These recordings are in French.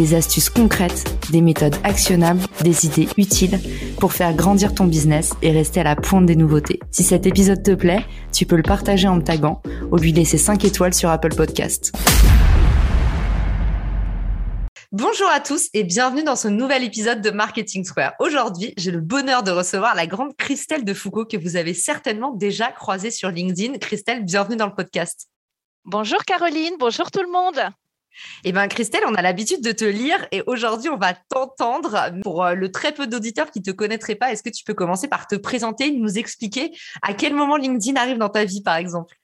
des astuces concrètes, des méthodes actionnables, des idées utiles pour faire grandir ton business et rester à la pointe des nouveautés. Si cet épisode te plaît, tu peux le partager en me taguant ou lui laisser 5 étoiles sur Apple Podcast. Bonjour à tous et bienvenue dans ce nouvel épisode de Marketing Square. Aujourd'hui, j'ai le bonheur de recevoir la grande Christelle de Foucault que vous avez certainement déjà croisée sur LinkedIn. Christelle, bienvenue dans le podcast. Bonjour Caroline, bonjour tout le monde. Eh bien, Christelle, on a l'habitude de te lire et aujourd'hui, on va t'entendre. Pour euh, le très peu d'auditeurs qui ne te connaîtraient pas, est-ce que tu peux commencer par te présenter, nous expliquer à quel moment LinkedIn arrive dans ta vie, par exemple?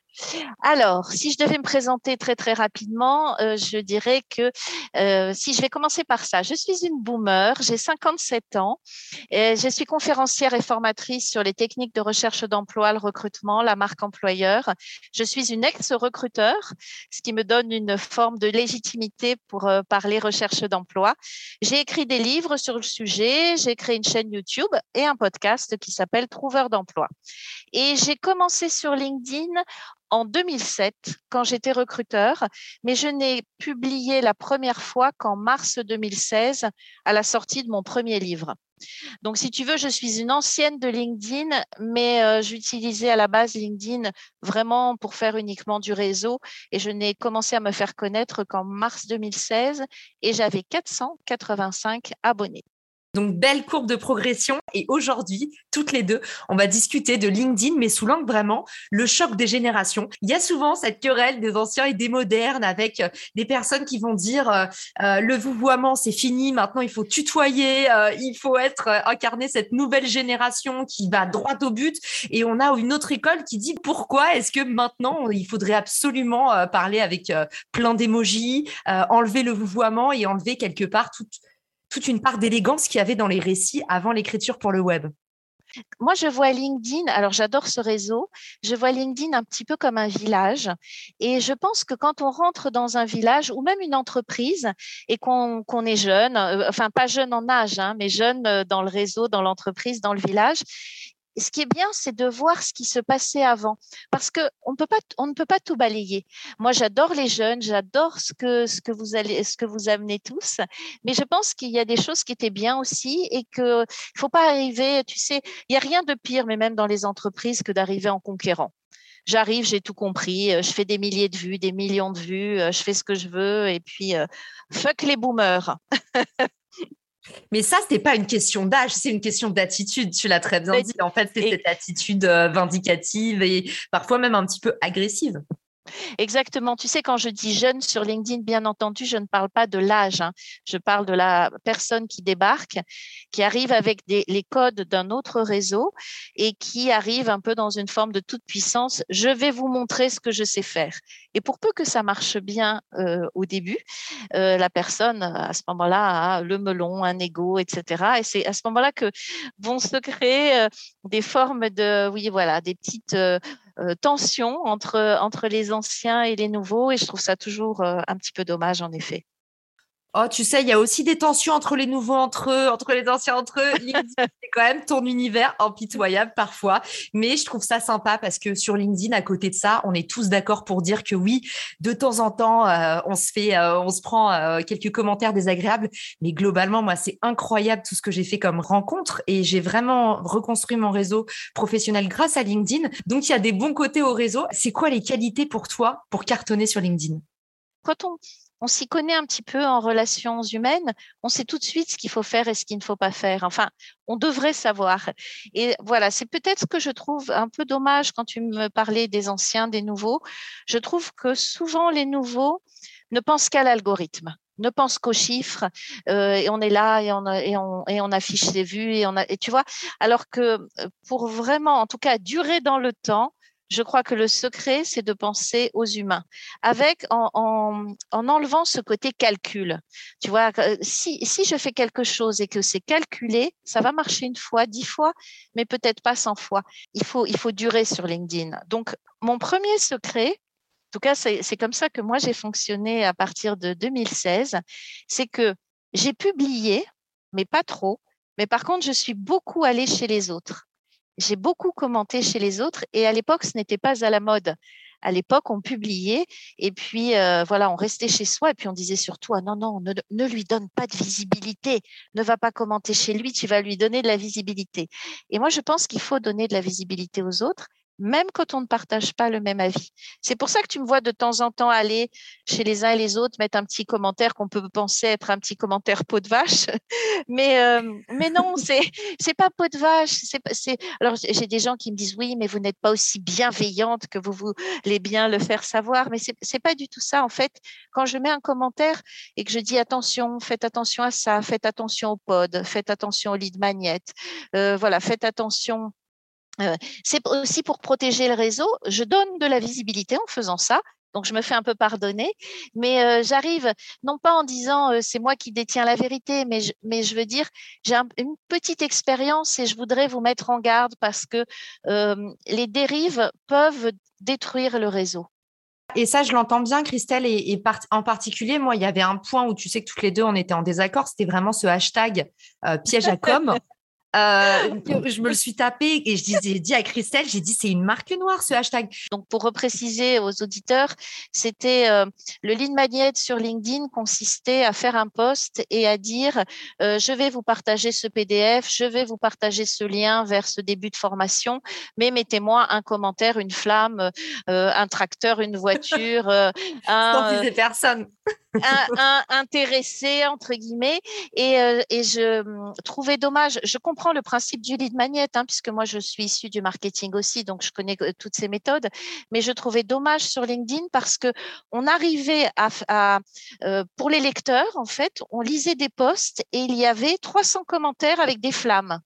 Alors, si je devais me présenter très très rapidement, euh, je dirais que euh, si je vais commencer par ça, je suis une boomer, j'ai 57 ans, et je suis conférencière et formatrice sur les techniques de recherche d'emploi, le recrutement, la marque employeur. Je suis une ex-recruteur, ce qui me donne une forme de légitimité pour euh, parler recherche d'emploi. J'ai écrit des livres sur le sujet, j'ai créé une chaîne YouTube et un podcast qui s'appelle Trouveur d'emploi. Et j'ai commencé sur LinkedIn en 2007 quand j'étais recruteur, mais je n'ai publié la première fois qu'en mars 2016 à la sortie de mon premier livre. Donc, si tu veux, je suis une ancienne de LinkedIn, mais euh, j'utilisais à la base LinkedIn vraiment pour faire uniquement du réseau et je n'ai commencé à me faire connaître qu'en mars 2016 et j'avais 485 abonnés. Donc, belle courbe de progression. Et aujourd'hui, toutes les deux, on va discuter de LinkedIn, mais sous l'angle vraiment le choc des générations. Il y a souvent cette querelle des anciens et des modernes avec euh, des personnes qui vont dire euh, euh, le vouvoiement, c'est fini, maintenant il faut tutoyer, il faut être incarné cette nouvelle génération qui va droit au but. Et on a une autre école qui dit pourquoi est-ce que maintenant il faudrait absolument parler avec plein d'émojis, enlever le vouvoiement et enlever quelque part toute toute une part d'élégance qu'il y avait dans les récits avant l'écriture pour le web. Moi, je vois LinkedIn, alors j'adore ce réseau, je vois LinkedIn un petit peu comme un village. Et je pense que quand on rentre dans un village ou même une entreprise et qu'on est jeune, euh, enfin pas jeune en âge, hein, mais jeune euh, dans le réseau, dans l'entreprise, dans le village, ce qui est bien, c'est de voir ce qui se passait avant, parce que on ne peut pas tout balayer. Moi, j'adore les jeunes, j'adore ce que vous amenez tous, mais je pense qu'il y a des choses qui étaient bien aussi et que il faut pas arriver, tu sais, il y a rien de pire, mais même dans les entreprises, que d'arriver en conquérant j'arrive, j'ai tout compris, je fais des milliers de vues, des millions de vues, je fais ce que je veux et puis fuck les boomers. Mais ça, ce n'est pas une question d'âge, c'est une question d'attitude. Tu l'as très bien dit. En fait, c'est cette attitude euh, vindicative et parfois même un petit peu agressive. Exactement. Tu sais, quand je dis jeune sur LinkedIn, bien entendu, je ne parle pas de l'âge. Hein. Je parle de la personne qui débarque, qui arrive avec les codes d'un autre réseau et qui arrive un peu dans une forme de toute puissance. Je vais vous montrer ce que je sais faire. Et pour peu que ça marche bien euh, au début, euh, la personne, à ce moment-là, a le melon, un ego, etc. Et c'est à ce moment-là que vont se créer euh, des formes de, oui, voilà, des petites tension entre, entre les anciens et les nouveaux et je trouve ça toujours euh, un petit peu dommage en effet. Oh, tu sais, il y a aussi des tensions entre les nouveaux entre eux, entre les anciens entre eux. c'est quand même ton univers impitoyable parfois. Mais je trouve ça sympa parce que sur LinkedIn, à côté de ça, on est tous d'accord pour dire que oui, de temps en temps, euh, on se fait, euh, on se prend euh, quelques commentaires désagréables. Mais globalement, moi, c'est incroyable tout ce que j'ai fait comme rencontre et j'ai vraiment reconstruit mon réseau professionnel grâce à LinkedIn. Donc, il y a des bons côtés au réseau. C'est quoi les qualités pour toi pour cartonner sur LinkedIn? Quand on on s'y connaît un petit peu en relations humaines, on sait tout de suite ce qu'il faut faire et ce qu'il ne faut pas faire. Enfin, on devrait savoir. Et voilà, c'est peut-être ce que je trouve un peu dommage quand tu me parlais des anciens, des nouveaux. Je trouve que souvent les nouveaux ne pensent qu'à l'algorithme ne pensent qu'aux chiffres euh, et on est là et on, affiche ses vues et tu vois alors que euh, pour vraiment en tout cas durer dans le temps je crois que le secret, c'est de penser aux humains, avec en, en, enlevant ce côté calcul. Tu vois, si, si je fais quelque chose et que c'est calculé, ça va marcher une fois, dix fois, mais peut-être pas cent fois. Il faut, il faut durer sur LinkedIn. Donc, mon premier secret, en tout cas, c'est comme ça que moi j'ai fonctionné à partir de 2016, c'est que j'ai publié, mais pas trop. Mais par contre, je suis beaucoup allée chez les autres j'ai beaucoup commenté chez les autres et à l'époque, ce n'était pas à la mode. À l'époque, on publiait et puis euh, voilà, on restait chez soi et puis on disait surtout ah non non, ne, ne, lui donne pas de visibilité, ne va pas commenter chez lui, tu vas lui donner de la visibilité. Et moi, je pense qu'il faut donner de la visibilité aux autres même quand on ne partage pas le même avis. C'est pour ça que tu me vois de temps en temps aller chez les uns et les autres mettre un petit commentaire qu'on peut penser être un petit commentaire peau de vache, mais euh, mais non, c'est c'est pas peau de vache. C'est c'est alors j'ai des gens qui me disent oui, mais vous n'êtes pas aussi bienveillante que vous voulez bien le faire savoir, mais c'est c'est pas du tout ça en fait. Quand je mets un commentaire et que je dis attention, faites attention à ça, faites attention au pod, faites attention au lead magnet, euh, voilà, faites attention c'est aussi pour protéger le réseau. Je donne de la visibilité en faisant ça. Donc, je me fais un peu pardonner, mais euh, j'arrive non pas en disant euh, c'est moi qui détiens la vérité, mais je, mais je veux dire j'ai une petite expérience et je voudrais vous mettre en garde parce que les dérives peuvent détruire le réseau. Et ça, je l'entends bien, Christelle, et, en particulier, moi, il y avait un point où tu sais que toutes les deux, on était en désaccord, c'était vraiment ce hashtag piège à com. Euh, je me le suis tapé et je disais, dit à Christelle, j'ai dit c'est une marque noire ce hashtag. Donc pour repréciser aux auditeurs, c'était euh, le lead magnet sur LinkedIn consistait à faire un post et à dire euh, je vais vous partager ce PDF, je vais vous partager ce lien vers ce début de formation, mais mettez-moi un commentaire, une flamme, un tracteur, une voiture, un, personne un, intéressé entre guillemets et, euh, et je hum, trouvais dommage. Je comprends le principe du lead magnet hein, puisque moi je suis issue du marketing aussi, donc je connais euh, toutes ces méthodes. Mais je trouvais dommage sur LinkedIn parce que on arrivait à, à euh, pour les lecteurs en fait, on lisait des posts et il y avait 300 commentaires avec des flammes.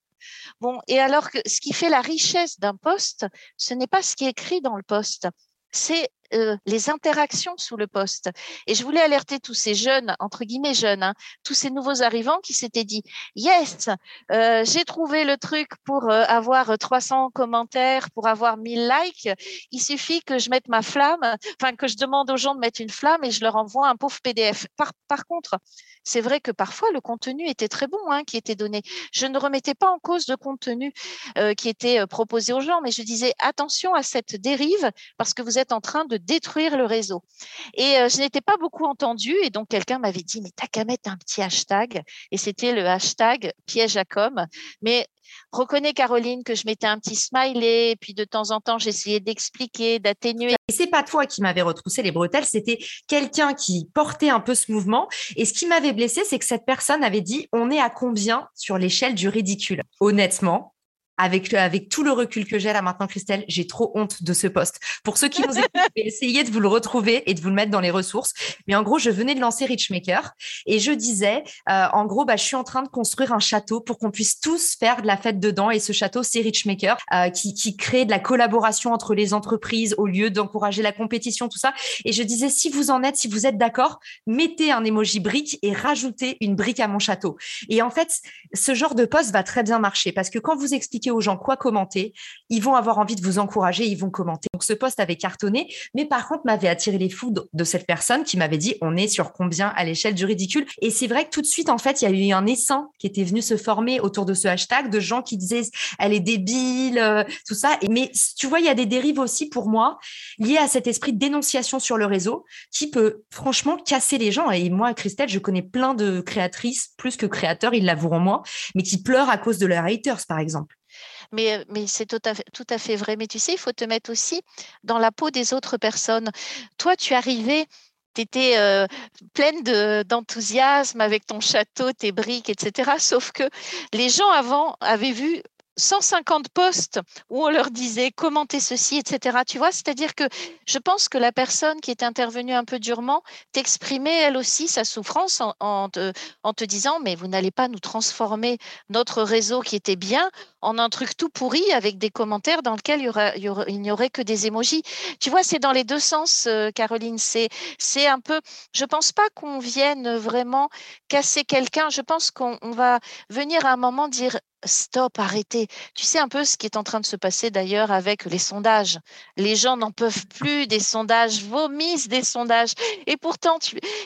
Bon, et alors que ce qui fait la richesse d'un poste, ce n'est pas ce qui est écrit dans le poste, c'est euh, les interactions sous le poste. Et je voulais alerter tous ces jeunes, entre guillemets jeunes, hein, tous ces nouveaux arrivants qui s'étaient dit, yes, euh, j'ai trouvé le truc pour euh, avoir 300 commentaires, pour avoir 1000 likes. Il suffit que je mette ma flamme, enfin que je demande aux gens de mettre une flamme et je leur envoie un pauvre PDF. Par, contre, c'est vrai que parfois le contenu était très bon hein, qui était donné. Je ne remettais pas en cause le contenu qui était proposé aux gens, mais je disais attention à cette dérive parce que vous êtes en train de détruire le réseau. Et euh, je n'étais pas beaucoup entendue et donc quelqu'un m'avait dit mais t'as qu'à mettre un petit hashtag et c'était le hashtag piège à com. Mais reconnais Caroline que je mettais un petit smiley et puis de temps en temps j'essayais d'expliquer, d'atténuer. Et c'est pas toi qui m'avais retroussé les bretelles, c'était quelqu'un qui portait un peu ce mouvement. Et ce qui m'avait blessé, c'est que cette personne avait dit on est à combien sur l'échelle du ridicule? Honnêtement, avec, avec tout le recul que j'ai là maintenant, Christelle, j'ai trop honte de ce poste. Pour ceux qui nous écoutent, je vais essayer de vous le retrouver et de vous le mettre dans les ressources. Mais en gros, je venais de lancer Richmaker et je disais, euh, en gros, bah, je suis en train de construire un château pour qu'on puisse tous faire de la fête dedans. Et ce château, c'est Richmaker euh, qui, qui crée de la collaboration entre les entreprises au lieu d'encourager la compétition, tout ça. Et je disais, si vous en êtes, si vous êtes d'accord, mettez un emoji brique et rajoutez une brique à mon château. Et en fait, ce genre de poste va très bien marcher parce que quand vous expliquez aux gens quoi commenter, ils vont avoir envie de vous encourager, ils vont commenter. Donc ce poste avait cartonné, mais par contre m'avait attiré les foudres de cette personne qui m'avait dit on est sur combien à l'échelle du ridicule. Et c'est vrai que tout de suite en fait il y a eu un essaim qui était venu se former autour de ce hashtag de gens qui disaient elle est débile, euh, tout ça. Mais tu vois il y a des dérives aussi pour moi liées à cet esprit de dénonciation sur le réseau qui peut franchement casser les gens. Et moi Christelle je connais plein de créatrices plus que créateurs ils l'avoueront moi, mais qui pleurent à cause de leurs haters par exemple. Mais, c'est tout à, fait, tout à fait vrai. Mais tu sais, il faut te mettre aussi dans la peau des autres personnes. Toi, tu arrivais tu étais pleine d'enthousiasme avec ton château, tes briques, etc. Sauf que les gens avant avaient vu 150 posts où on leur disait commentez ceci, etc. Tu vois, c'est-à-dire que je pense que la personne qui est intervenue un peu durement t'exprimait elle aussi sa souffrance en, te, disant mais vous n'allez pas nous transformer notre réseau qui était bien en un truc tout pourri avec des commentaires dans lesquels il, n'y aurait que des émojis. Tu vois, c'est dans les deux sens, euh, Caroline. C'est, c'est un peu. Je pense pas qu'on vienne vraiment casser quelqu'un. Je pense qu'on va venir à un moment dire stop, arrêtez. Tu sais un peu ce qui est en train de se passer d'ailleurs avec les sondages. Les gens n'en peuvent plus des sondages, vomissent des sondages. Et pourtant,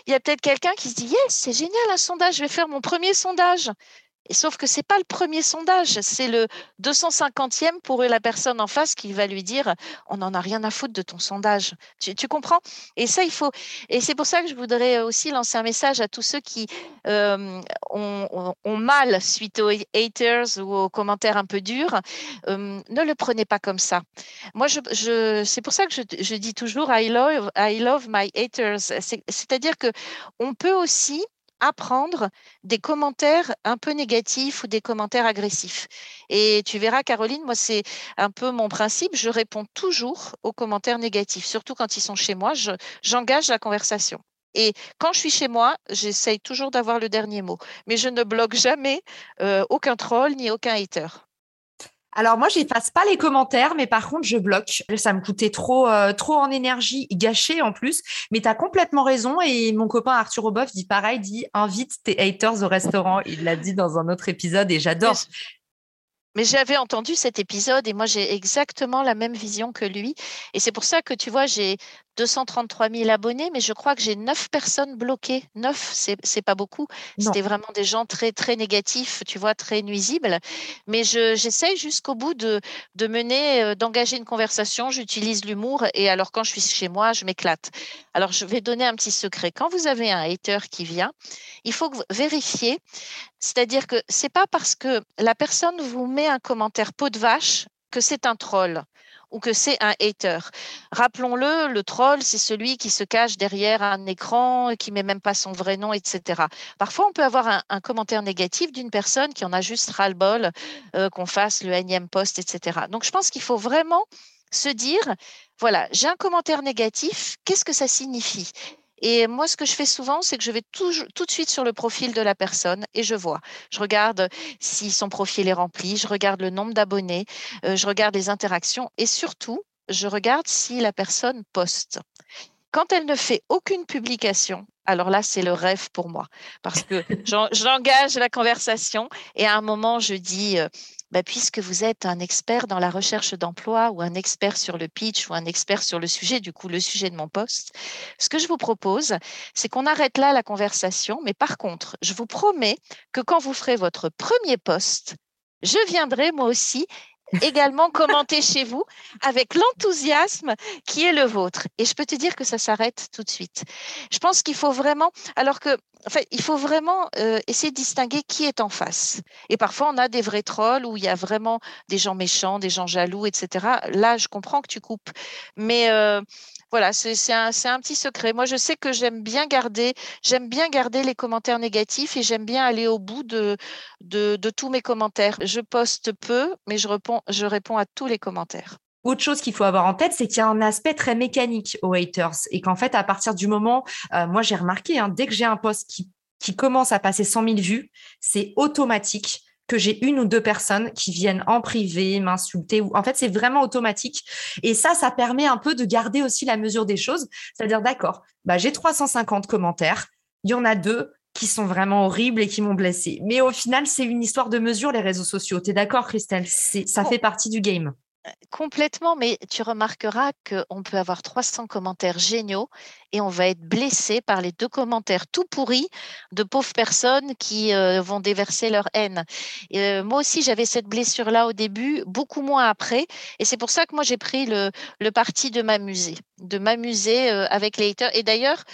il y a peut-être quelqu'un qui se dit, yes, c'est génial un sondage, je vais faire mon premier sondage. Sauf que c'est pas le premier sondage, c'est le 250e pour la personne en face qui va lui dire on n'en a rien à foutre de ton sondage. Tu, comprends? Et ça, il faut. Et c'est pour ça que je voudrais aussi lancer un message à tous ceux qui euh, ont, mal suite aux haters ou aux commentaires un peu durs. Euh, ne le prenez pas comme ça. Moi, c'est pour ça que je, dis toujours I love, I love my haters. C'est-à-dire que on peut aussi apprendre des commentaires un peu négatifs ou des commentaires agressifs. Et tu verras, Caroline, moi, c'est un peu mon principe. Je réponds toujours aux commentaires négatifs, surtout quand ils sont chez moi. J'engage la conversation. Et quand je suis chez moi, j'essaye toujours d'avoir le dernier mot. Mais je ne bloque jamais euh, aucun troll ni aucun hater. Alors moi, j'efface pas les commentaires, mais par contre, je bloque. Ça me coûtait trop, euh, trop en énergie gâchée en plus. Mais tu as complètement raison. Et mon copain Arthur Oboff dit pareil, dit invite tes haters au restaurant. Il l'a dit dans un autre épisode et j'adore. Mais j'avais entendu cet épisode et moi j'ai exactement la même vision que lui. Et c'est pour ça que tu vois, j'ai 233 000 abonnés, mais je crois que j'ai 9 personnes bloquées. 9, c'est pas beaucoup. C'était vraiment des gens très, très négatifs, tu vois, très nuisibles. Mais j'essaye jusqu'au bout de, de mener, euh, d'engager une conversation. J'utilise l'humour et alors quand je suis chez moi, je m'éclate. Alors je vais donner un petit secret. Quand vous avez un hater qui vient, il faut vérifier. C'est-à-dire que c'est pas parce que la personne vous met un commentaire peau de vache que c'est un troll ou que c'est un hater. Rappelons-le, le troll, c'est celui qui se cache derrière un écran, qui met même pas son vrai nom, etc. Parfois, on peut avoir un, commentaire négatif d'une personne qui en a juste ras-le-bol euh, qu'on fasse le énième post, etc. Donc, je pense qu'il faut vraiment se dire, voilà, j'ai un commentaire négatif, qu'est-ce que ça signifie? Et moi, ce que je fais souvent, c'est que je vais tout, de suite sur le profil de la personne et je vois. Je regarde si son profil est rempli, je regarde le nombre d'abonnés, euh, je regarde les interactions et surtout, je regarde si la personne poste. Quand elle ne fait aucune publication, alors là, c'est le rêve pour moi parce que j'engage la conversation et à un moment, je dis, euh, bah, puisque vous êtes un expert dans la recherche d'emploi ou un expert sur le pitch ou un expert sur le sujet, du coup, le sujet de mon poste, ce que je vous propose, c'est qu'on arrête là la conversation. Mais par contre, je vous promets que quand vous ferez votre premier poste, je viendrai moi aussi également commenter chez vous avec l'enthousiasme qui est le vôtre. Et je peux te dire que ça s'arrête tout de suite. Je pense qu'il faut vraiment, alors que, enfin, il faut vraiment euh, essayer de distinguer qui est en face. Et parfois, on a des vrais trolls où il y a vraiment des gens méchants, des gens jaloux, etc. Là, je comprends que tu coupes. Mais euh, voilà, c'est un, petit secret. Moi, je sais que j'aime bien garder, j'aime bien garder les commentaires négatifs et j'aime bien aller au bout de, tous mes commentaires. Je poste peu, mais je réponds, je réponds à tous les commentaires. Autre chose qu'il faut avoir en tête, c'est qu'il y a un aspect très mécanique aux haters et qu'en fait, à partir du moment, euh, moi j'ai remarqué, hein, dès que j'ai un post qui, qui commence à passer 100 000 vues, c'est automatique que j'ai une ou deux personnes qui viennent en privé m'insulter ou en fait c'est vraiment automatique. Et ça ça permet un peu de garder aussi la mesure des choses. C'est-à-dire d'accord bah j'ai 350 commentaires. Il y en a deux qui sont vraiment horribles et qui m'ont blessé mais au final c'est une histoire de mesure les réseaux sociaux. Tu es d'accord Christelle? Ça fait partie du game Complètement, mais tu remarqueras qu'on peut avoir 300 commentaires géniaux et on va être blessé par les deux commentaires tout pourris de pauvres personnes qui vont déverser leur haine. Moi aussi, j'avais cette blessure-là au début, beaucoup moins après. Et c'est pour ça que moi, j'ai pris le, parti de m'amuser, de m'amuser avec les haters. Et d'ailleurs,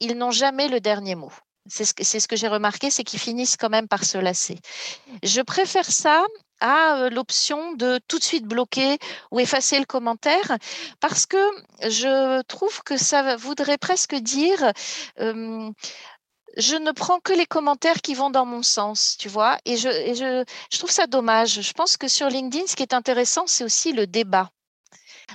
ils n'ont jamais le dernier mot. C'est ce que, j'ai remarqué, c'est qu'ils finissent quand même par se lasser. Je préfère ça à l'option de tout de suite bloquer ou effacer le commentaire parce que je trouve que ça voudrait presque dire je ne prends que les commentaires qui vont dans mon sens, tu vois. Et je trouve ça dommage. Je pense que sur LinkedIn, ce qui est intéressant, c'est aussi le débat.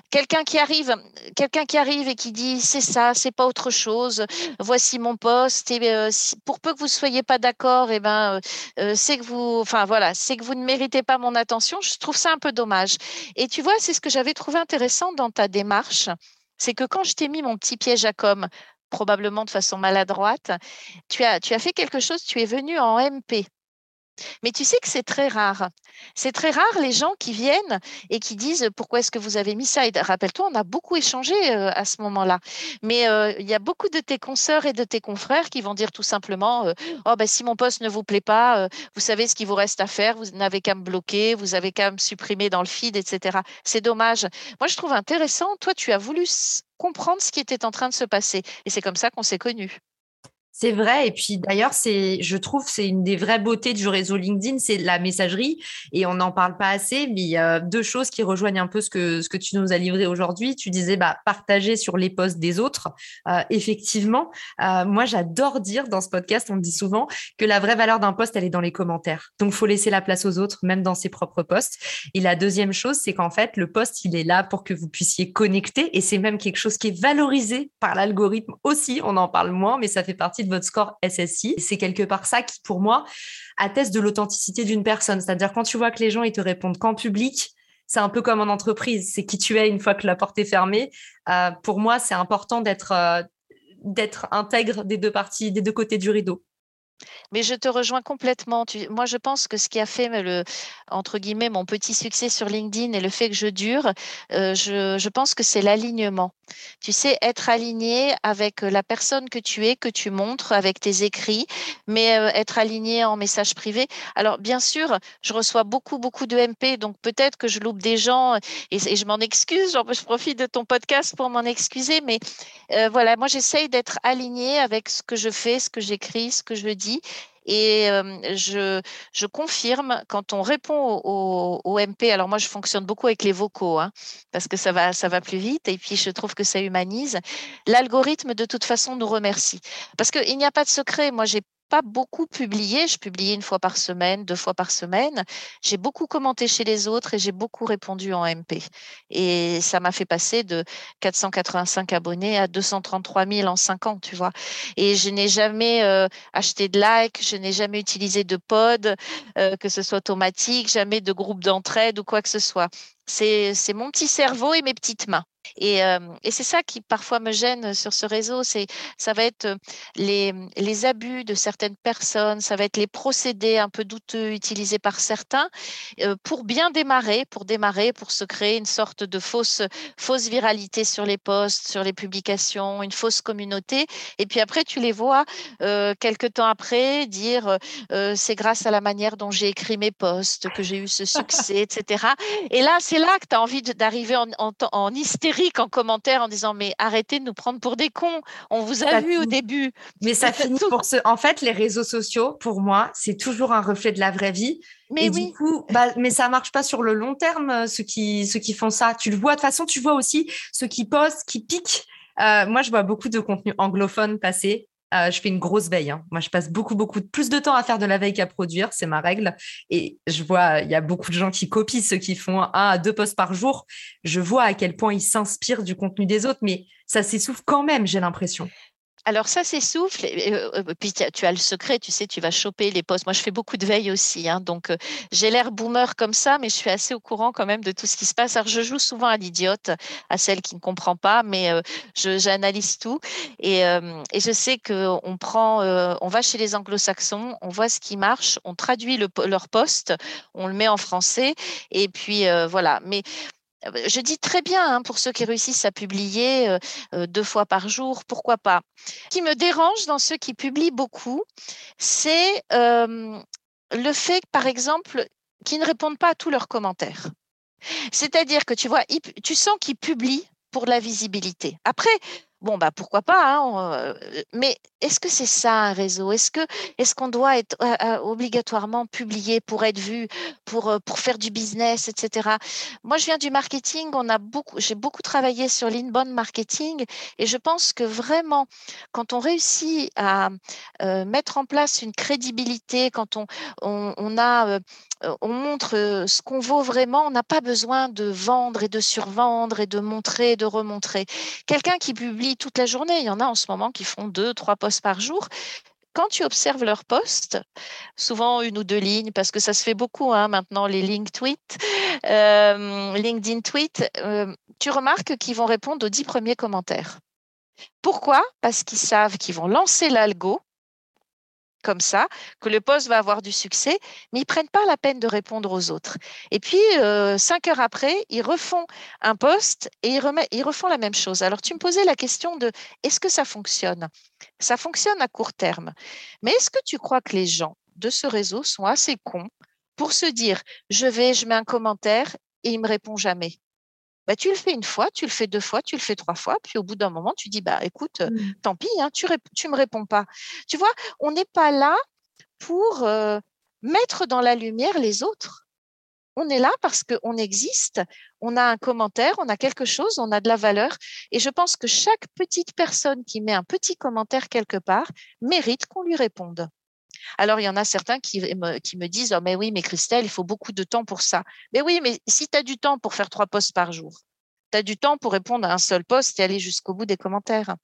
Quelqu'un qui arrive, et qui dit c'est ça, c'est pas autre chose. Voici mon poste. Et euh, pour peu que vous soyez pas d'accord, et eh ben euh, euh, c'est que vous, voilà, c'est que vous ne méritez pas mon attention. Je trouve ça un peu dommage. Et tu vois, c'est ce que j'avais trouvé intéressant dans ta démarche, c'est que quand je t'ai mis mon petit piège à com, probablement de façon maladroite, tu as fait quelque chose. Tu es venu en MP. Mais tu sais que c'est très rare. C'est très rare les gens qui viennent et qui disent pourquoi est-ce que vous avez mis ça. Et rappelle-toi, on a beaucoup échangé euh, à ce moment-là. Mais euh, il y a beaucoup de tes consoeurs et de tes confrères qui vont dire tout simplement euh, Oh, ben, si mon poste ne vous plaît pas, vous savez ce qu'il vous reste à faire, vous n'avez qu'à me bloquer, vous avez qu'à me supprimer dans le feed, etc. C'est dommage. Moi, je trouve intéressant. Toi, tu as voulu comprendre ce qui était en train de se passer. Et c'est comme ça qu'on s'est connus. C'est vrai. Et puis d'ailleurs, c'est, je trouve, c'est une des vraies beautés du réseau LinkedIn, c'est la messagerie. Et on n'en parle pas assez, mais il y a deux choses qui rejoignent un peu ce que, ce que tu nous as livré aujourd'hui. Tu disais, bah, partager sur les posts des autres. Euh, effectivement, euh, moi, j'adore dire dans ce podcast, on dit souvent que la vraie valeur d'un post, elle est dans les commentaires. Donc, faut laisser la place aux autres, même dans ses propres posts. Et la deuxième chose, c'est qu'en fait, le post, il est là pour que vous puissiez connecter. Et c'est même quelque chose qui est valorisé par l'algorithme aussi. On en parle moins, mais ça fait partie de votre score SSI. C'est quelque part ça qui, pour moi, atteste de l'authenticité d'une personne. C'est-à-dire quand tu vois que les gens, ils te répondent qu'en public, c'est un peu comme en entreprise. C'est qui tu es une fois que la porte est fermée. Euh, pour moi, c'est important d'être euh, d'être intègre des deux parties, des deux côtés du rideau. Mais je te rejoins complètement. moi, je pense que ce qui a fait le, entre guillemets, mon petit succès sur LinkedIn et le fait que je dure, euh, je, pense que c'est l'alignement. Tu sais, être aligné avec la personne que tu es, que tu montres avec tes écrits, mais euh, être aligné en message privé. Alors, bien sûr, je reçois beaucoup, beaucoup de MP, donc peut-être que je loupe des gens et, je m'en excuse. je profite de ton podcast pour m'en excuser, mais euh, voilà, moi, j'essaye d'être aligné avec ce que je fais, ce que j'écris, ce que je dis et je, confirme, quand on répond au, MP, alors moi je fonctionne beaucoup avec les vocaux, hein, parce que ça va, ça va plus vite, et puis je trouve que ça humanise, l'algorithme de toute façon nous remercie. Parce qu'il n'y a pas de secret, moi j'ai pas beaucoup publié. Je publiais une fois par semaine, deux fois par semaine. J'ai beaucoup commenté chez les autres et j'ai beaucoup répondu en MP. Et ça m'a fait passer de 485 abonnés à 233 000 en cinq ans, tu vois. Et je n'ai jamais euh, acheté de like, je n'ai jamais utilisé de pod, euh, que ce soit automatique, jamais de groupe d'entraide ou quoi que ce soit. C'est mon petit cerveau et mes petites mains. Et, c'est ça qui parfois me gêne sur ce réseau, c'est ça va être les, abus de certaines personnes, ça va être les procédés un peu douteux utilisés par certains pour bien démarrer, pour démarrer, pour se créer une sorte de fausse, fausse viralité sur les posts, sur les publications, une fausse communauté. Et puis après, tu les vois euh, quelques temps après dire c'est grâce à la manière dont j'ai écrit mes posts que j'ai eu ce succès, etc. Et là, c'est là que tu as envie d'arriver en, en, en hystérie en commentaire en disant mais arrêtez de nous prendre pour des cons. On vous a vu au début. Mais ça finit pour ce. En fait, les réseaux sociaux, pour moi, c'est toujours un reflet de la vraie vie. Mais oui. du coup, bah, mais ça marche pas sur le long terme. Euh, ceux qui ceux qui font ça, tu le vois. De toute façon, tu vois aussi ceux qui postent, qui piquent. Euh, moi, je vois beaucoup de contenu anglophone passer euh, je fais une grosse veille. Hein. Moi, je passe beaucoup, beaucoup plus de temps à faire de la veille qu'à produire. C'est ma règle. Et je vois, il y a beaucoup de gens qui copient ceux qui font un à deux posts par jour. Je vois à quel point ils s'inspirent du contenu des autres, mais ça s'essouffle quand même, j'ai l'impression. Alors ça s'essouffle, et, euh, euh, puis tu as le secret, tu sais, tu vas choper les postes. Moi, je fais beaucoup de veille aussi, hein, donc euh, j'ai l'air boomer comme ça, mais je suis assez au courant quand même de tout ce qui se passe. Alors je joue souvent à l'idiote, à celle qui ne comprend pas, mais j'analyse tout et, et, je sais que on prend, on va chez les Anglo-Saxons, on voit ce qui marche, on traduit le, leur poste, on le met en français, et puis voilà. Mais je dis très bien hein, pour ceux qui réussissent à publier euh, euh, deux fois par jour, pourquoi pas. Ce qui me dérange dans ceux qui publient beaucoup, c'est le fait, par exemple, qu'ils ne répondent pas à tous leurs commentaires. C'est-à-dire que tu vois, tu sens qu'ils publient pour la visibilité. Après, bon, bah pourquoi pas, hein, mais est-ce que c'est ça un réseau? Est-ce que est-ce qu'on doit être obligatoirement publié pour être vu, pour, pour faire du business, etc. Moi, je viens du marketing, beaucoup, j'ai beaucoup travaillé sur l'inbound marketing et je pense que vraiment, quand on réussit à mettre en place une crédibilité, quand on, on, on montre ce qu'on vaut vraiment, on n'a pas besoin de vendre et de survendre et de montrer et de remontrer. Quelqu'un qui publie toute la journée, il y en a en ce moment qui font deux, trois posts par jour. Quand tu observes leurs posts, souvent une ou deux lignes, parce que ça se fait beaucoup hein, maintenant, les link tweets, euh, LinkedIn tweets, euh, tu remarques qu'ils vont répondre aux dix premiers commentaires. Pourquoi? Parce qu'ils savent qu'ils vont lancer l'algo comme ça, que le poste va avoir du succès, mais ils prennent pas la peine de répondre aux autres. Et puis, euh, cinq heures après, ils refont un poste et ils, refont la même chose. Alors, tu me posais la question de est-ce que ça fonctionne? Ça fonctionne à court terme. Mais est-ce que tu crois que les gens de ce réseau sont assez cons pour se dire je vais, je mets un commentaire et il me répond jamais bah, tu le fais une fois, tu le fais deux fois, tu le fais trois fois, puis au bout d'un moment, tu dis, bah, écoute, mmh. tant pis, hein, tu ne me réponds pas. Tu vois, on n'est pas là pour mettre dans la lumière les autres. On est là parce qu'on existe, on a un commentaire, on a quelque chose, on a de la valeur. Et je pense que chaque petite personne qui met un petit commentaire quelque part mérite qu'on lui réponde. Alors, il y en a certains qui me, disent oh, Mais oui, mais Christelle, il faut beaucoup de temps pour ça. Mais oui, mais si tu as du temps pour faire trois posts par jour, tu as du temps pour répondre à un seul post et aller jusqu'au bout des commentaires.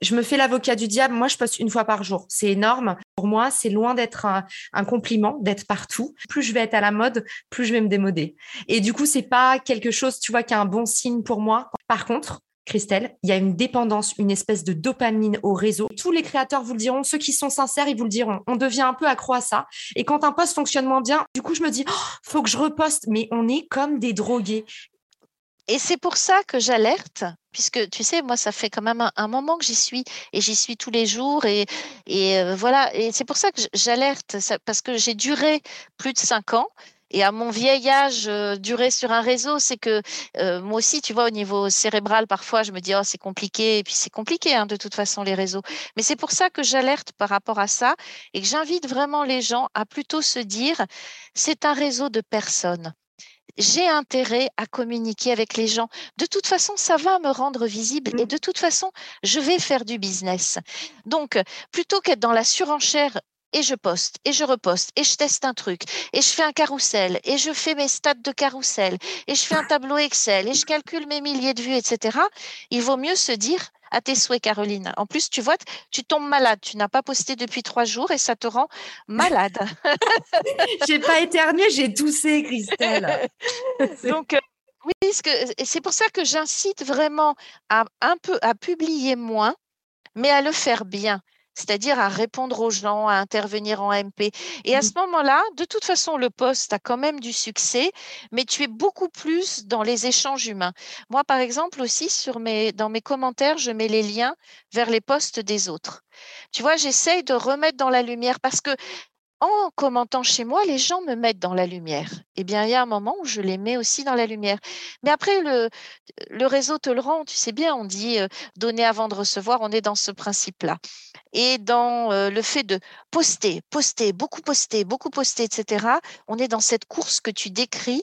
Je me fais l'avocat du diable. Moi, je poste une fois par jour. C'est énorme. Pour moi, c'est loin d'être un, compliment, d'être partout. Plus je vais être à la mode, plus je vais me démoder. Et du coup, c'est pas quelque chose, tu vois, qui est un bon signe pour moi. Par contre, Christelle, il y a une dépendance, une espèce de dopamine au réseau. Tous les créateurs vous le diront, ceux qui sont sincères, ils vous le diront. On devient un peu accro à ça. Et quand un poste fonctionne moins bien, du coup, je me dis, oh, faut que je reposte. Mais on est comme des drogués. Et c'est pour ça que j'alerte, puisque tu sais, moi, ça fait quand même un, moment que j'y suis et j'y suis tous les jours. Et, euh, voilà, et c'est pour ça que j'alerte, parce que j'ai duré plus de cinq ans. Et à mon vieil âge, euh, durer sur un réseau, c'est que euh, moi aussi, tu vois, au niveau cérébral, parfois, je me dis, oh, c'est compliqué. Et puis, c'est compliqué, hein, de toute façon, les réseaux. Mais c'est pour ça que j'alerte par rapport à ça et que j'invite vraiment les gens à plutôt se dire, c'est un réseau de personnes j'ai intérêt à communiquer avec les gens. De toute façon, ça va me rendre visible et mmh. de toute façon, je vais faire du business. Donc, plutôt qu'être dans la surenchère et je poste et je reposte et je teste un truc et je fais un carrousel et je fais mes stats de carrousel et je fais un tableau Excel et je calcule mes milliers de vues, etc. Il vaut mieux se dire à tes souhaits, Caroline. En plus, tu vois, tu tombes malade. Tu n'as pas posté depuis trois jours et ça te rend malade. j'ai pas éternué, j'ai toussé, Christelle. Donc, euh, oui, c'est pour ça que j'incite vraiment à un peu à publier moins, mais à le faire bien c'est-à-dire à répondre aux gens, à intervenir en MP. Et à mmh. ce moment-là, de toute façon, le poste a quand même du succès, mais tu es beaucoup plus dans les échanges humains. Moi, par exemple, aussi, sur mes, dans mes commentaires, je mets les liens vers les postes des autres. Tu vois, j'essaye de remettre dans la lumière parce que en commentant chez moi, les gens me mettent dans la lumière. Eh bien, il y a un moment où je les mets aussi dans la lumière. Mais après, le, réseau te le rend, tu sais bien, on dit euh, donner avant de recevoir, on est dans ce principe-là. Et dans euh, le fait de poster, poster, beaucoup poster, beaucoup poster, etc., on est dans cette course que tu décris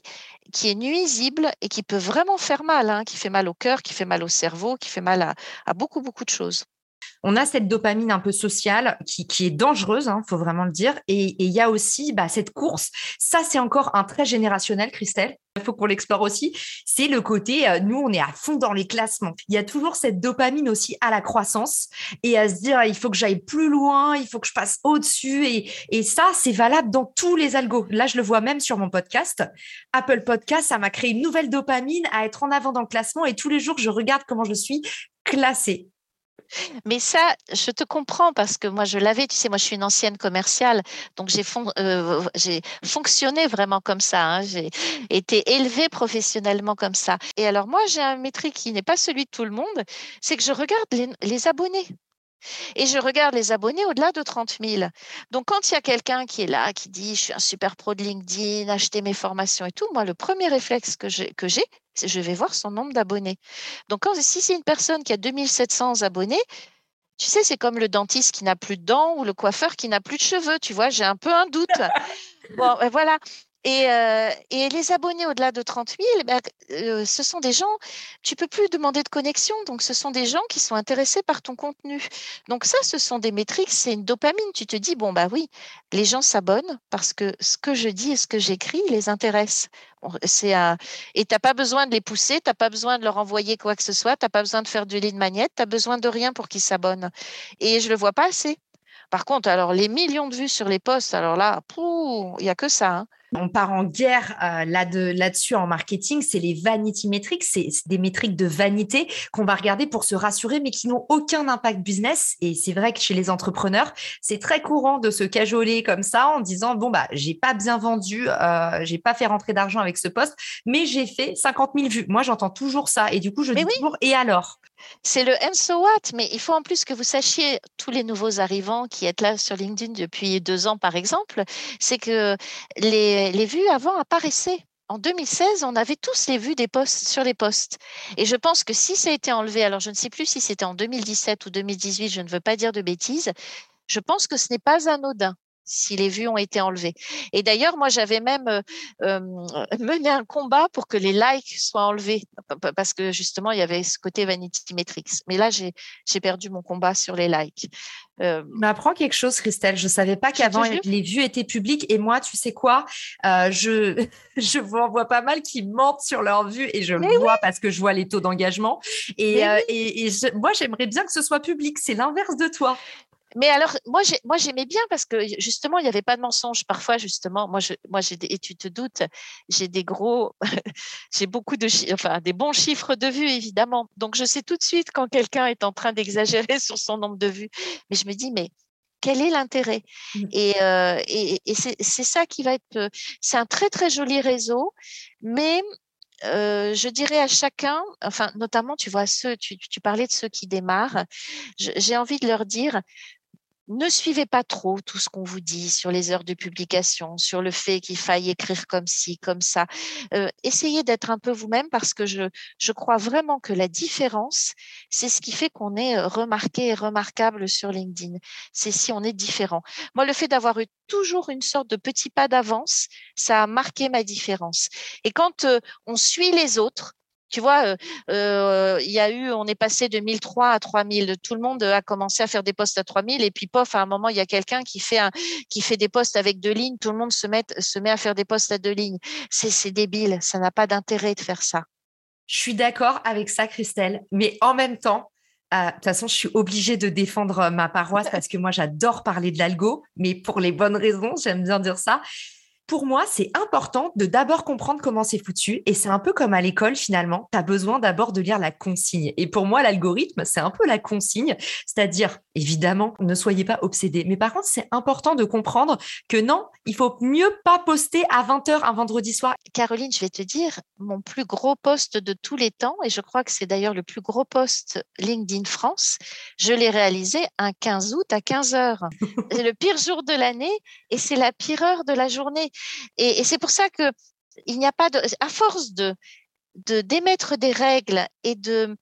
qui est nuisible et qui peut vraiment faire mal, hein, qui fait mal au cœur, qui fait mal au cerveau, qui fait mal à beaucoup, beaucoup de choses on a cette dopamine un peu sociale qui, est dangereuse, il hein, faut vraiment le dire. Et il y a aussi bah, cette course. Ça, c'est encore un trait générationnel, Christelle. Il faut qu'on l'explore aussi. C'est le côté, euh, nous, on est à fond dans les classements. Il y a toujours cette dopamine aussi à la croissance et à se dire, il faut que j'aille plus loin, il faut que je passe au-dessus. Et, et ça, c'est valable dans tous les algos. Là, je le vois même sur mon podcast. Apple Podcast, ça m'a créé une nouvelle dopamine à être en avant dans le classement. Et tous les jours, je regarde comment je suis classée. Mais ça, je te comprends parce que moi, je l'avais, tu sais, moi, je suis une ancienne commerciale, donc j'ai euh, fonctionné vraiment comme ça. Hein. j'ai été élevée professionnellement comme ça. Et alors, moi, j'ai un métrique qui n'est pas celui de tout le monde, c'est que je regarde les abonnés. Et je regarde les abonnés au-delà de 30 000. Donc, quand il y a quelqu'un qui est là, qui dit je suis un super pro de LinkedIn, acheter mes formations et tout, moi, le premier réflexe que j'ai, que j'ai c'est je vais voir son nombre d'abonnés. Donc, quand, si c'est une personne qui a 2700 abonnés, tu sais, c'est comme le dentiste qui n'a plus de dents ou le coiffeur qui n'a plus de cheveux. Tu vois, j'ai un peu un doute. bon, ben voilà. Euh, et, les abonnés au-delà de 30 000, ben, euh, ce sont des gens, tu peux plus demander de connexion, donc ce sont des gens qui sont intéressés par ton contenu. Donc ça, ce sont des métriques, c'est une dopamine. Tu te dis, bon, bah oui, les gens s'abonnent parce que ce que je dis et ce que j'écris les intéresse. C'est Et tu n'as pas besoin de les pousser, tu n'as pas besoin de leur envoyer quoi que ce soit, tu n'as pas besoin de faire du lead magnet, tu n'as besoin de rien pour qu'ils s'abonnent. Et je ne le vois pas assez. Par contre, alors les millions de vues sur les posts, alors là, il n'y a que ça. Hein. On part en guerre euh, là-dessus en marketing, c'est les vanity metrics, c'est des métriques de vanité qu'on va regarder pour se rassurer, mais qui n'ont aucun impact business. Et c'est vrai que chez les entrepreneurs, c'est très courant de se cajoler comme ça en disant bon bah j'ai pas bien vendu, euh, j'ai pas fait rentrer d'argent avec ce poste, mais j'ai fait 50 000 vues. Moi j'entends toujours ça et du coup je dis toujours et alors? C'est le and so what, mais il faut en plus que vous sachiez, tous les nouveaux arrivants qui êtes là sur LinkedIn depuis deux ans, par exemple, c'est que les, vues avant apparaissaient. En 2016, on avait tous les vues des posts sur les posts. Et je pense que si ça a été enlevé, alors je ne sais plus si c'était en 2017 ou 2018, je ne veux pas dire de bêtises, je pense que ce n'est pas anodin si les vues ont été enlevées. Et d'ailleurs, moi, j'avais même euh, euh, mené un combat pour que les likes soient enlevés, parce que justement, il y avait ce côté vanity metrics. Mais là, j'ai perdu mon combat sur les likes. Euh, M'apprends quelque chose, Christelle. Je savais pas qu'avant les vues étaient publiques. Et moi, tu sais quoi euh, Je je vois pas mal qui mentent sur leurs vues et je le vois parce que je vois les taux d'engagement. Et, et, moi, j'aimerais bien que ce soit public. C'est l'inverse de toi mais alors, moi, moi, j'aimais bien parce que justement, il n'y avait pas de mensonge. Parfois, justement, moi, je, moi, j'ai et tu te doutes, j'ai des gros, j'ai beaucoup de, enfin, des bons chiffres de vues, évidemment. Donc, je sais tout de suite quand quelqu'un est en train d'exagérer sur son nombre de vues. Mais je me dis, mais quel est l'intérêt? Mmh. Et, euh, et, et c'est ça qui va être. C'est un très très joli réseau, mais euh, je dirais à chacun, enfin notamment, tu vois ceux, tu, tu parlais de ceux qui démarrent. J'ai envie de leur dire, ne suivez pas trop tout ce qu'on vous dit sur les heures de publication, sur le fait qu'il faille écrire comme ci, comme ça. Euh, essayez d'être un peu vous-même parce que je, je crois vraiment que la différence, c'est ce qui fait qu'on est euh, remarqué et remarquable sur LinkedIn. C'est si on est différent. Moi, le fait d'avoir eu toujours une sorte de petit pas d'avance, ça a marqué ma différence. Et quand euh, on suit les autres, tu vois, il y a eu, on est passé de 1003 à 3000. Tout le monde a commencé à faire des postes à 3000 et puis pof, à un moment, il y a quelqu'un qui fait des postes avec deux lignes. Tout le monde se met, se met à faire des postes à deux lignes. C'est débile. Ça n'a pas d'intérêt de faire ça. Je suis d'accord avec ça, Christelle. Mais en même temps, de toute façon, je suis obligée de défendre ma paroisse parce que moi, j'adore parler de l'algo, mais pour les bonnes raisons, j'aime bien dire ça pour moi, c'est important de d'abord comprendre comment c'est foutu. Et c'est un peu comme à l'école, finalement. Tu as besoin d'abord de lire la consigne. Et pour moi, l'algorithme, c'est un peu la consigne. C'est-à-dire, évidemment, ne soyez pas obsédés. Mais par contre, c'est important de comprendre que non, il faut mieux pas poster à 20h un vendredi soir. Caroline, je vais te dire, mon plus gros poste de tous les temps, et je crois que c'est d'ailleurs le plus gros poste LinkedIn France, je l'ai réalisé un 15 août à 15h. c'est le pire jour de l'année et c'est la pire heure de la journée. Et, c'est pour ça que il n'y a pas de, à force de d'émettre des règles et de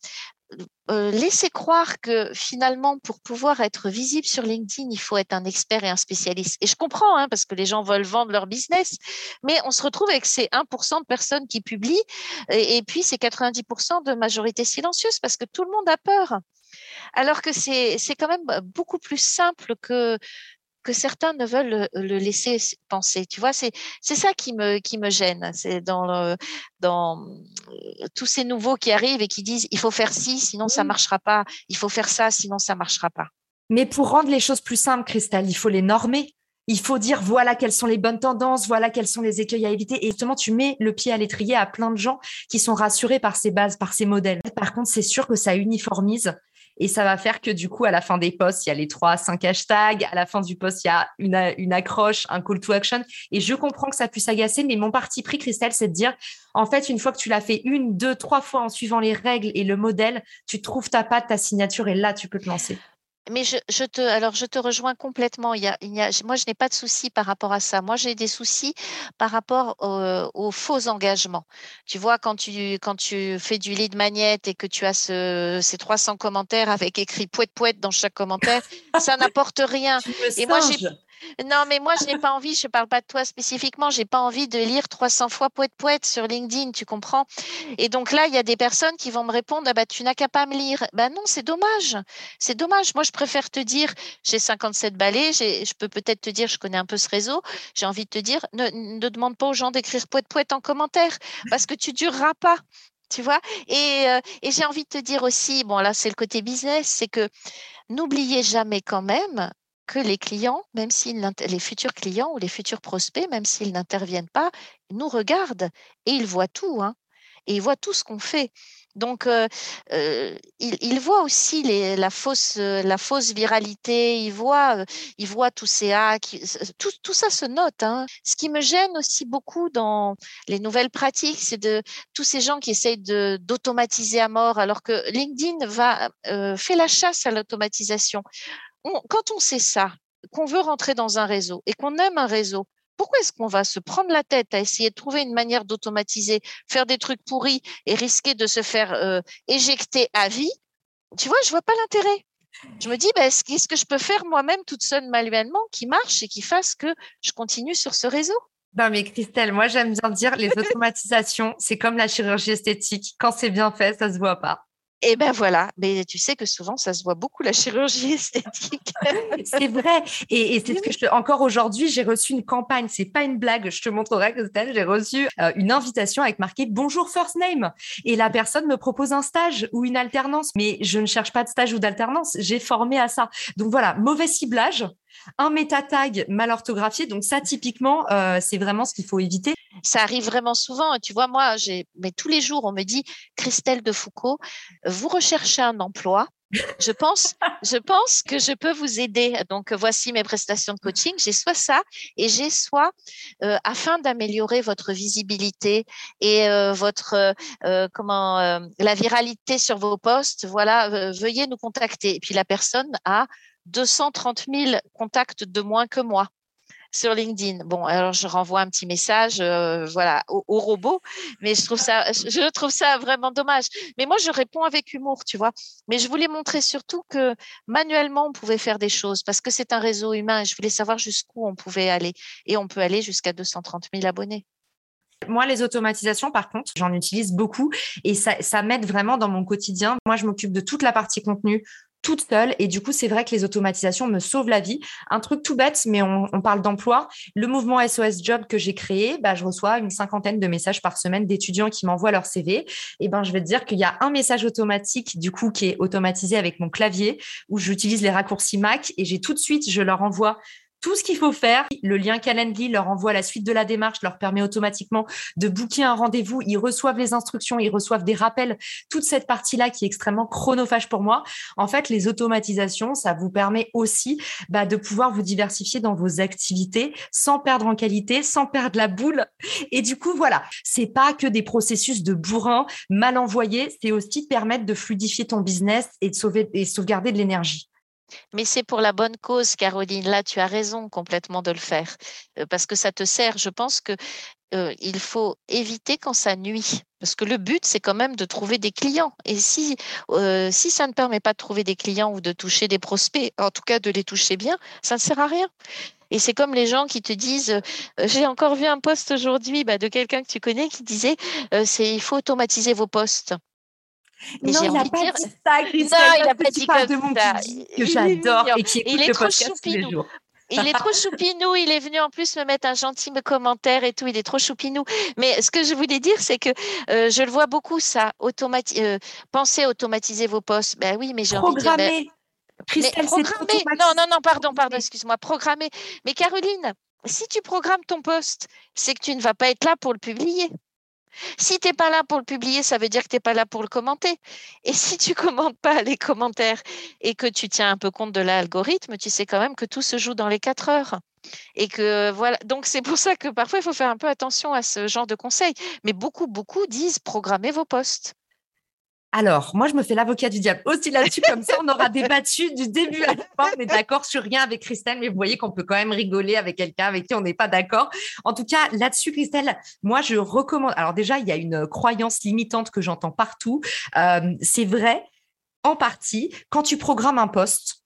euh, laisser croire que finalement, pour pouvoir être visible sur LinkedIn, il faut être un expert et un spécialiste. Et je comprends, hein, parce que les gens veulent vendre leur business, mais on se retrouve avec ces 1% de personnes qui publient, et, et puis ces 90% de majorité silencieuse, parce que tout le monde a peur. Alors que c'est quand même beaucoup plus simple que que certains ne veulent le, laisser penser. Tu vois, c'est c'est ça qui me qui me gêne. C'est dans le, dans euh, tous ces nouveaux qui arrivent et qui disent il faut faire ci, sinon ça marchera pas. Il faut faire ça, sinon ça marchera pas. Mais pour rendre les choses plus simples, Cristal, il faut les normer. Il faut dire voilà quelles sont les bonnes tendances, voilà quels sont les écueils à éviter. Et justement, tu mets le pied à l'étrier à plein de gens qui sont rassurés par ces bases, par ces modèles. Par contre, c'est sûr que ça uniformise et ça va faire que du coup, à la fin des posts, il y a les trois, cinq hashtags. À la fin du post, il y a une, une accroche, un call to action. Et je comprends que ça puisse agacer, mais mon parti pris, Christelle, c'est de dire, en fait, une fois que tu l'as fait une, deux, trois fois en suivant les règles et le modèle, tu trouves ta patte, ta signature et là, tu peux te lancer. Mais je, te, alors je te rejoins complètement. Il y a, il y a, moi, je n'ai pas de soucis par rapport à ça. Moi, j'ai des soucis par rapport aux faux engagements. Tu vois, quand tu, quand tu fais du lead magnet et que tu as ce, ces 300 commentaires avec écrit poète poète dans chaque commentaire, ça n'apporte rien. et moi, j'ai non, mais moi, je n'ai pas envie, je ne parle pas de toi spécifiquement, je n'ai pas envie de lire 300 fois poète poète sur LinkedIn, tu comprends? Et donc là, il y a des personnes qui vont me répondre, ah bah, tu n'as qu'à pas me lire. Ben non, c'est dommage. C'est dommage. Moi, je préfère te dire, j'ai 57 balais, je peux peut-être te dire, je connais un peu ce réseau, j'ai envie de te dire, ne, demande pas aux gens d'écrire poète poète en commentaire, parce que tu dureras pas tu vois? Et, euh, et j'ai envie de te dire aussi, bon là c'est le côté business, c'est que n'oubliez jamais quand même que les clients, même s'ils les futurs clients ou les futurs prospects, même s'ils n'interviennent pas, nous regardent et ils voient tout, hein, et ils voient tout ce qu'on fait. Donc, euh, euh, ils, voient aussi les, la, fausse, viralité, ils voient, voient tous ces hacks, tout, tout ça se note. Hein. Ce qui me gêne aussi beaucoup dans les nouvelles pratiques, c'est de tous ces gens qui essayent d'automatiser à mort, alors que LinkedIn va, euh, fait la chasse à l'automatisation quand on sait ça, qu'on veut rentrer dans un réseau et qu'on aime un réseau, pourquoi est-ce qu'on va se prendre la tête à essayer de trouver une manière d'automatiser, faire des trucs pourris et risquer de se faire euh, éjecter à vie? Tu vois, je vois pas l'intérêt. Je me dis, bah, qu'est-ce que je peux faire moi-même toute seule manuellement qui marche et qui fasse que je continue sur ce réseau non, mais Christelle, moi, j'aime bien dire les automatisations, c'est comme la chirurgie esthétique. Quand c'est bien fait, ça se voit pas. Et ben voilà, mais tu sais que souvent ça se voit beaucoup la chirurgie esthétique. c'est vrai. Et, c'est ce que je encore aujourd'hui, j'ai reçu une campagne. C'est pas une blague. Je te montrerai que j'ai reçu euh, une invitation avec marqué Bonjour First Name. Et la personne me propose un stage ou une alternance. Mais je ne cherche pas de stage ou d'alternance. J'ai formé à ça. Donc voilà, mauvais ciblage un méta-tag mal orthographié. Donc ça, typiquement, euh, c'est vraiment ce qu'il faut éviter. Ça arrive vraiment souvent. Tu vois, moi, mais tous les jours, on me dit, Christelle de Foucault, vous recherchez un emploi. Je pense, je pense que je peux vous aider. Donc, voici mes prestations de coaching. J'ai soit ça et j'ai soit, euh, afin d'améliorer votre visibilité et euh, votre, comment, la viralité sur vos postes, voilà, veuillez nous contacter. Et puis, la personne a 230 000 contacts de moins que moi sur LinkedIn. Bon, alors je renvoie un petit message, euh, voilà, au, robot, mais je trouve ça, vraiment dommage. Mais moi, je réponds avec humour, tu vois. Mais je voulais montrer surtout que manuellement, on pouvait faire des choses parce que c'est un réseau humain et je voulais savoir jusqu'où on pouvait aller. Et on peut aller jusqu'à 230 000 abonnés. Moi, les automatisations, par contre, j'en utilise beaucoup et ça, ça m'aide vraiment dans mon quotidien. Moi, je m'occupe de toute la partie contenu, toute seule. Et du coup, c'est vrai que les automatisations me sauvent la vie. Un truc tout bête, mais on, parle d'emploi. Le mouvement SOS Job que j'ai créé, bah, je reçois une cinquantaine de messages par semaine d'étudiants qui m'envoient leur CV. Et ben, je vais te dire qu'il y a un message automatique, du coup, qui est automatisé avec mon clavier, où j'utilise les raccourcis Mac et j'ai tout de suite, je leur envoie tout ce qu'il faut faire. Le lien Calendly leur envoie la suite de la démarche, leur permet automatiquement de booker un rendez-vous. Ils reçoivent les instructions, ils reçoivent des rappels. Toute cette partie-là qui est extrêmement chronophage pour moi. En fait, les automatisations, ça vous permet aussi bah, de pouvoir vous diversifier dans vos activités sans perdre en qualité, sans perdre la boule. Et du coup, voilà, c'est pas que des processus de bourrin mal envoyés, c'est aussi permettre de fluidifier ton business et de sauver et sauvegarder de l'énergie. Mais c'est pour la bonne cause, Caroline. Là, tu as raison complètement de le faire euh, parce que ça te sert. Je pense que euh, faut éviter quand ça nuit. Parce que le but, c'est quand même de trouver des clients. Et si, euh, si ça ne permet pas de trouver des clients ou de toucher des prospects, en tout cas de les toucher bien, ça ne sert à rien. Et c'est comme les gens qui te disent, j'ai encore vu un poste aujourd'hui bah, de quelqu'un que tu connais qui disait, c'est il faut automatiser vos postes non, il n'a pas dit ça, Christelle. Non, il n'a pas dit comme ça. Que j'adore et qui écoute il est le trop podcast tous les jours. Il est trop choupinou, il est venu en plus me mettre un gentil commentaire et tout, il est trop choupinou. Mais ce que je voulais dire, c'est que euh, je le vois beaucoup, ça, automati euh, pensez automatiser vos postes. Ben oui, mais j'ai envie de dire... Ben, Christelle, programmer. Non, non, non, pardon, pardon, excuse-moi, programmer. Mais Caroline, si tu programmes ton poste, c'est que tu ne vas pas être là pour le publier. Si tu n'es pas là pour le publier, ça veut dire que tu n'es pas là pour le commenter. Et si tu commentes pas les commentaires et que tu tiens un peu compte de l'algorithme, tu sais quand même que tout se joue dans les quatre heures. Et que voilà, donc c'est pour ça que parfois il faut faire un peu attention à ce genre de conseils. Mais beaucoup, beaucoup disent programmez vos postes. Alors, moi, je me fais l'avocat du diable aussi là-dessus, comme ça, on aura débattu du début à la fin. On est d'accord sur rien avec Christelle, mais vous voyez qu'on peut quand même rigoler avec quelqu'un avec qui on n'est pas d'accord. En tout cas, là-dessus, Christelle, moi, je recommande. Alors déjà, il y a une croyance limitante que j'entends partout. Euh, c'est vrai, en partie, quand tu programmes un poste,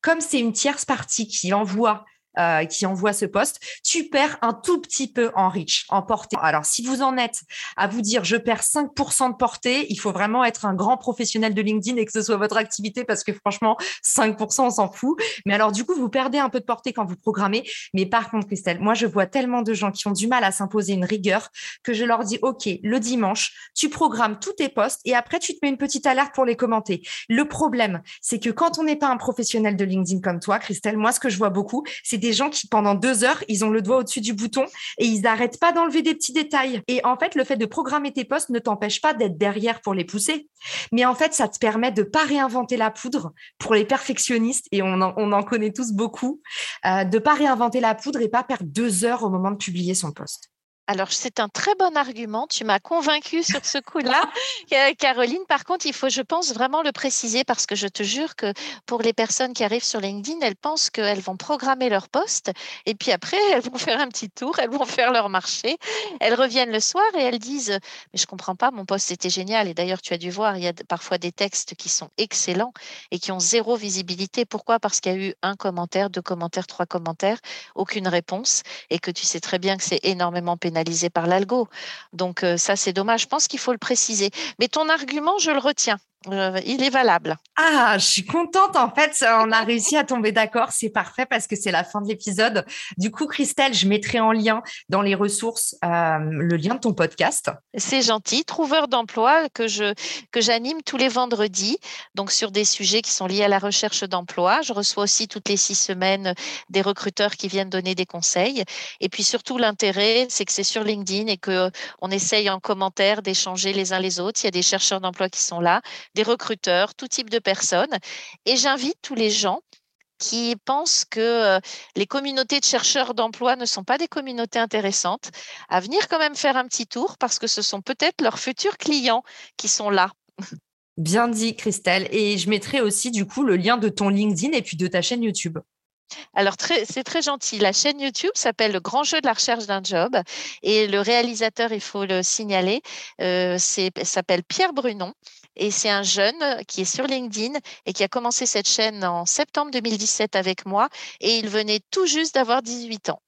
comme c'est une tierce partie qui envoie euh, qui envoie ce poste, tu perds un tout petit peu en reach, en portée. Alors, si vous en êtes à vous dire je perds 5% de portée, il faut vraiment être un grand professionnel de LinkedIn et que ce soit votre activité parce que franchement, 5%, on s'en fout. Mais alors, du coup, vous perdez un peu de portée quand vous programmez. Mais par contre, Christelle, moi, je vois tellement de gens qui ont du mal à s'imposer une rigueur que je leur dis, OK, le dimanche, tu programmes tous tes posts et après, tu te mets une petite alerte pour les commenter. Le problème, c'est que quand on n'est pas un professionnel de LinkedIn comme toi, Christelle, moi, ce que je vois beaucoup, c'est des gens qui, pendant deux heures, ils ont le doigt au-dessus du bouton et ils n'arrêtent pas d'enlever des petits détails. Et en fait, le fait de programmer tes postes ne t'empêche pas d'être derrière pour les pousser. Mais en fait, ça te permet de pas réinventer la poudre pour les perfectionnistes, et on en, on en connaît tous beaucoup, euh, de pas réinventer la poudre et pas perdre deux heures au moment de publier son poste. Alors, c'est un très bon argument. Tu m'as convaincu sur ce coup-là, Caroline. Par contre, il faut, je pense, vraiment le préciser parce que je te jure que pour les personnes qui arrivent sur LinkedIn, elles pensent qu'elles vont programmer leur poste et puis après, elles vont faire un petit tour, elles vont faire leur marché. Elles reviennent le soir et elles disent Mais je comprends pas, mon poste était génial. Et d'ailleurs, tu as dû voir, il y a parfois des textes qui sont excellents et qui ont zéro visibilité. Pourquoi? Parce qu'il y a eu un commentaire, deux commentaires, trois commentaires, aucune réponse et que tu sais très bien que c'est énormément pénalisé par l'algo. Donc euh, ça, c'est dommage. Je pense qu'il faut le préciser. Mais ton argument, je le retiens. Euh, il est valable. Ah, je suis contente. En fait, on a réussi à tomber d'accord. C'est parfait parce que c'est la fin de l'épisode. Du coup, Christelle, je mettrai en lien dans les ressources euh, le lien de ton podcast. C'est gentil. Trouveur d'emploi que je que j'anime tous les vendredis, donc sur des sujets qui sont liés à la recherche d'emploi. Je reçois aussi toutes les six semaines des recruteurs qui viennent donner des conseils. Et puis surtout, l'intérêt, c'est que c'est sur LinkedIn et que on essaye en commentaire d'échanger les uns les autres. Il y a des chercheurs d'emploi qui sont là des recruteurs, tout type de personnes. Et j'invite tous les gens qui pensent que euh, les communautés de chercheurs d'emploi ne sont pas des communautés intéressantes, à venir quand même faire un petit tour parce que ce sont peut-être leurs futurs clients qui sont là. Bien dit, Christelle. Et je mettrai aussi du coup le lien de ton LinkedIn et puis de ta chaîne YouTube. Alors, c'est très gentil. La chaîne YouTube s'appelle Le Grand Jeu de la recherche d'un job et le réalisateur, il faut le signaler, euh, s'appelle Pierre Brunon et c'est un jeune qui est sur LinkedIn et qui a commencé cette chaîne en septembre 2017 avec moi et il venait tout juste d'avoir 18 ans.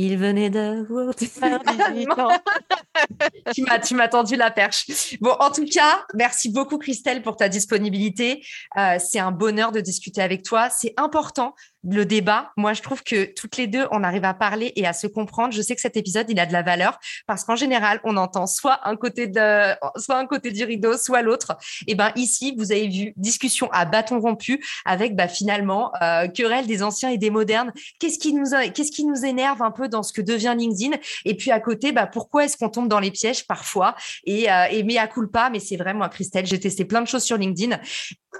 Il venait d'avoir 18 ans. tu m'as, tu m'as tendu la perche. Bon, en tout cas, merci beaucoup Christelle pour ta disponibilité. Euh, c'est un bonheur de discuter avec toi. C'est important le débat. Moi, je trouve que toutes les deux, on arrive à parler et à se comprendre. Je sais que cet épisode, il a de la valeur parce qu'en général, on entend soit un côté de, soit un côté du rideau, soit l'autre. Et ben ici, vous avez vu discussion à bâton rompu avec bah, finalement euh, querelle des anciens et des modernes. Qu'est-ce qui nous, qu'est-ce qui nous énerve un peu dans ce que devient LinkedIn? Et puis à côté, bah pourquoi est-ce qu'on tombe dans les pièges parfois? Et, euh, et mais à pas. Mais c'est vrai, moi, Christelle, j'ai testé plein de choses sur LinkedIn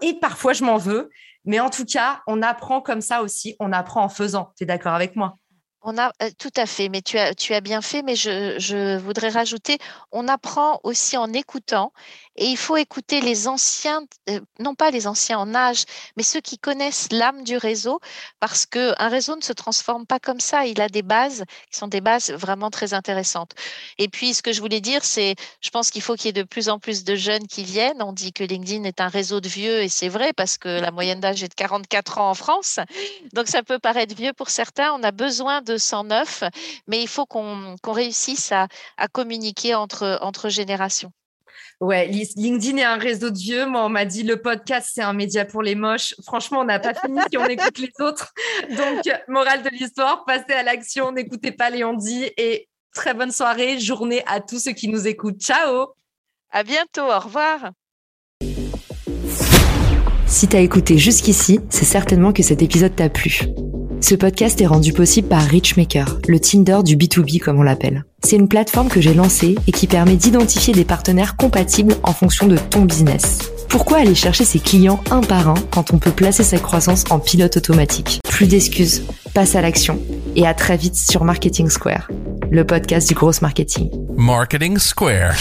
et parfois je m'en veux. Mais en tout cas, on apprend comme ça aussi, on apprend en faisant. Tu es d'accord avec moi? On a euh, tout à fait, mais tu as, bien fait, mais je, voudrais rajouter, on apprend aussi en écoutant et il faut écouter les anciens, euh, non pas les anciens en âge, mais ceux qui connaissent l'âme du réseau, parce qu'un réseau ne se transforme pas comme ça. Il a des bases qui sont des bases vraiment très intéressantes. Et puis, ce que je voulais dire, c'est, je pense qu'il faut qu'il y ait de plus en plus de jeunes qui viennent. On dit que LinkedIn est un réseau de vieux, et c'est vrai, parce que la moyenne d'âge est de 44 ans en France. Donc, ça peut paraître vieux pour certains. On a besoin 109, mais il faut qu'on réussisse à, à communiquer entre, entre générations. Ouais, LinkedIn est un réseau de vieux. Moi, on m'a dit le podcast, c'est un média pour les moches. Franchement, on n'a pas fini si on écoute les autres. Donc, morale de l'histoire, passez à l'action, n'écoutez pas les dit et très bonne soirée, journée à tous ceux qui nous écoutent. Ciao À bientôt, au revoir Si t'as écouté jusqu'ici, c'est certainement que cet épisode t'a plu. Ce podcast est rendu possible par Richmaker, le Tinder du B2B comme on l'appelle. C'est une plateforme que j'ai lancée et qui permet d'identifier des partenaires compatibles en fonction de ton business. Pourquoi aller chercher ses clients un par un quand on peut placer sa croissance en pilote automatique? Plus d'excuses, passe à l'action et à très vite sur Marketing Square, le podcast du gros marketing. Marketing Square.